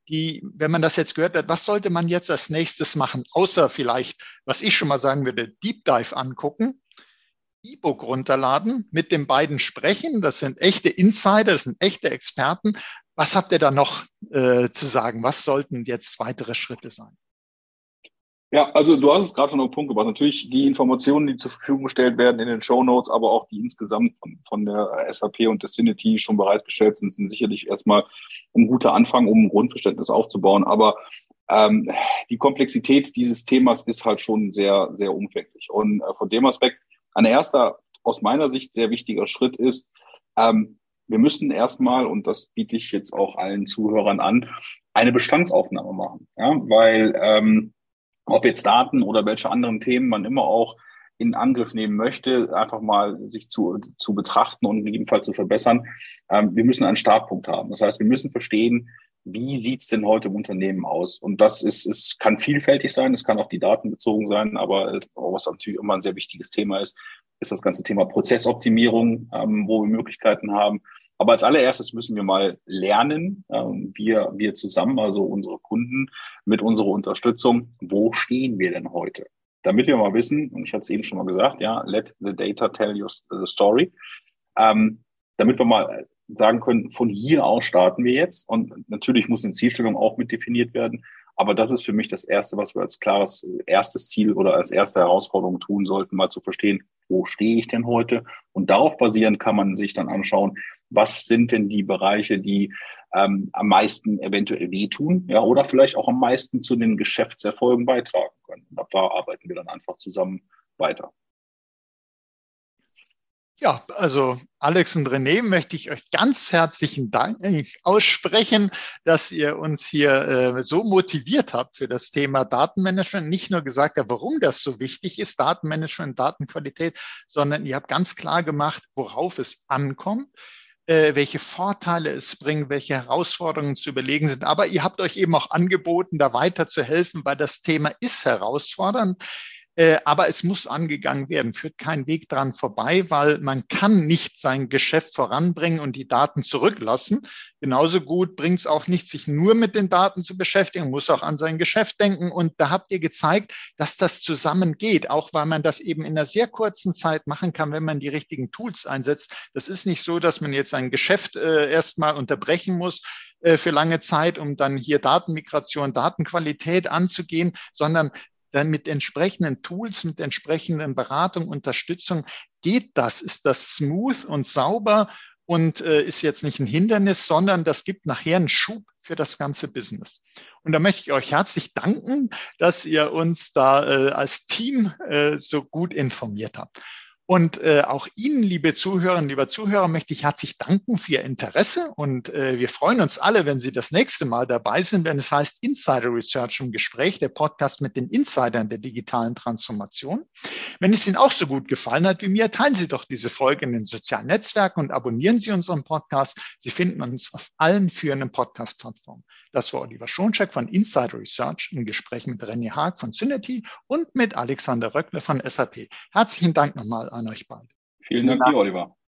Die, wenn man das jetzt gehört hat, was sollte man jetzt als nächstes machen? Außer vielleicht, was ich schon mal sagen würde, Deep Dive angucken. E-Book runterladen, mit den beiden sprechen. Das sind echte Insider, das sind echte Experten. Was habt ihr da noch äh, zu sagen? Was sollten jetzt weitere Schritte sein? Ja, also du hast es gerade schon auf den Punkt gebracht. Natürlich die Informationen, die zur Verfügung gestellt werden in den Show Notes, aber auch die insgesamt von, von der SAP und der Cinity schon bereitgestellt sind, sind sicherlich erstmal ein guter Anfang, um ein Grundverständnis aufzubauen. Aber ähm, die Komplexität dieses Themas ist halt schon sehr, sehr umfänglich. Und äh, von dem Aspekt, ein erster aus meiner Sicht sehr wichtiger Schritt ist, ähm, wir müssen erstmal, und das biete ich jetzt auch allen Zuhörern an, eine Bestandsaufnahme machen. Ja? Weil ähm, ob jetzt Daten oder welche anderen Themen man immer auch in Angriff nehmen möchte, einfach mal sich zu, zu betrachten und jedenfalls zu verbessern. Ähm, wir müssen einen Startpunkt haben. Das heißt, wir müssen verstehen, wie sieht's denn heute im Unternehmen aus? Und das ist, es kann vielfältig sein, es kann auch die Daten bezogen sein, aber was natürlich immer ein sehr wichtiges Thema ist, ist das ganze Thema Prozessoptimierung, ähm, wo wir Möglichkeiten haben. Aber als allererstes müssen wir mal lernen, ähm, wir, wir zusammen, also unsere Kunden mit unserer Unterstützung, wo stehen wir denn heute? Damit wir mal wissen, und ich hatte es eben schon mal gesagt, ja, let the data tell you the story. Ähm, damit wir mal sagen können, von hier aus starten wir jetzt. Und natürlich muss eine Zielstellung auch mit definiert werden. Aber das ist für mich das Erste, was wir als klares erstes Ziel oder als erste Herausforderung tun sollten, mal zu verstehen, wo stehe ich denn heute? Und darauf basierend kann man sich dann anschauen, was sind denn die Bereiche, die ähm, am meisten eventuell wehtun, ja, oder vielleicht auch am meisten zu den Geschäftserfolgen beitragen können. Und da arbeiten wir dann einfach zusammen weiter. Ja, also Alex und René möchte ich euch ganz herzlichen Dank aussprechen, dass ihr uns hier äh, so motiviert habt für das Thema Datenmanagement. Nicht nur gesagt habt, warum das so wichtig ist, Datenmanagement, Datenqualität, sondern ihr habt ganz klar gemacht, worauf es ankommt äh, welche Vorteile es bringt, welche Herausforderungen zu überlegen sind. Aber ihr habt euch eben auch angeboten, da weiter zu helfen, weil das Thema ist herausfordernd. Äh, aber es muss angegangen werden, führt kein Weg dran vorbei, weil man kann nicht sein Geschäft voranbringen und die Daten zurücklassen. Genauso gut bringt es auch nicht, sich nur mit den Daten zu beschäftigen, muss auch an sein Geschäft denken. Und da habt ihr gezeigt, dass das zusammengeht, auch weil man das eben in einer sehr kurzen Zeit machen kann, wenn man die richtigen Tools einsetzt. Das ist nicht so, dass man jetzt sein Geschäft äh, erstmal unterbrechen muss äh, für lange Zeit, um dann hier Datenmigration, Datenqualität anzugehen, sondern dann mit entsprechenden Tools, mit entsprechenden Beratung, Unterstützung geht das, ist das smooth und sauber und äh, ist jetzt nicht ein Hindernis, sondern das gibt nachher einen Schub für das ganze Business. Und da möchte ich euch herzlich danken, dass ihr uns da äh, als Team äh, so gut informiert habt. Und äh, auch Ihnen, liebe Zuhörerinnen, lieber Zuhörer, möchte ich herzlich danken für Ihr Interesse. Und äh, wir freuen uns alle, wenn Sie das nächste Mal dabei sind, wenn es heißt Insider Research im Gespräch, der Podcast mit den Insidern der digitalen Transformation. Wenn es Ihnen auch so gut gefallen hat wie mir, teilen Sie doch diese Folge in den sozialen Netzwerken und abonnieren Sie unseren Podcast. Sie finden uns auf allen führenden Podcast-Plattformen. Das war Oliver Schoncheck von Insider Research im Gespräch mit René Haag von Synety und mit Alexander Röckle von SAP. Herzlichen Dank nochmal an euch beide. Vielen Dank dir, Oliver.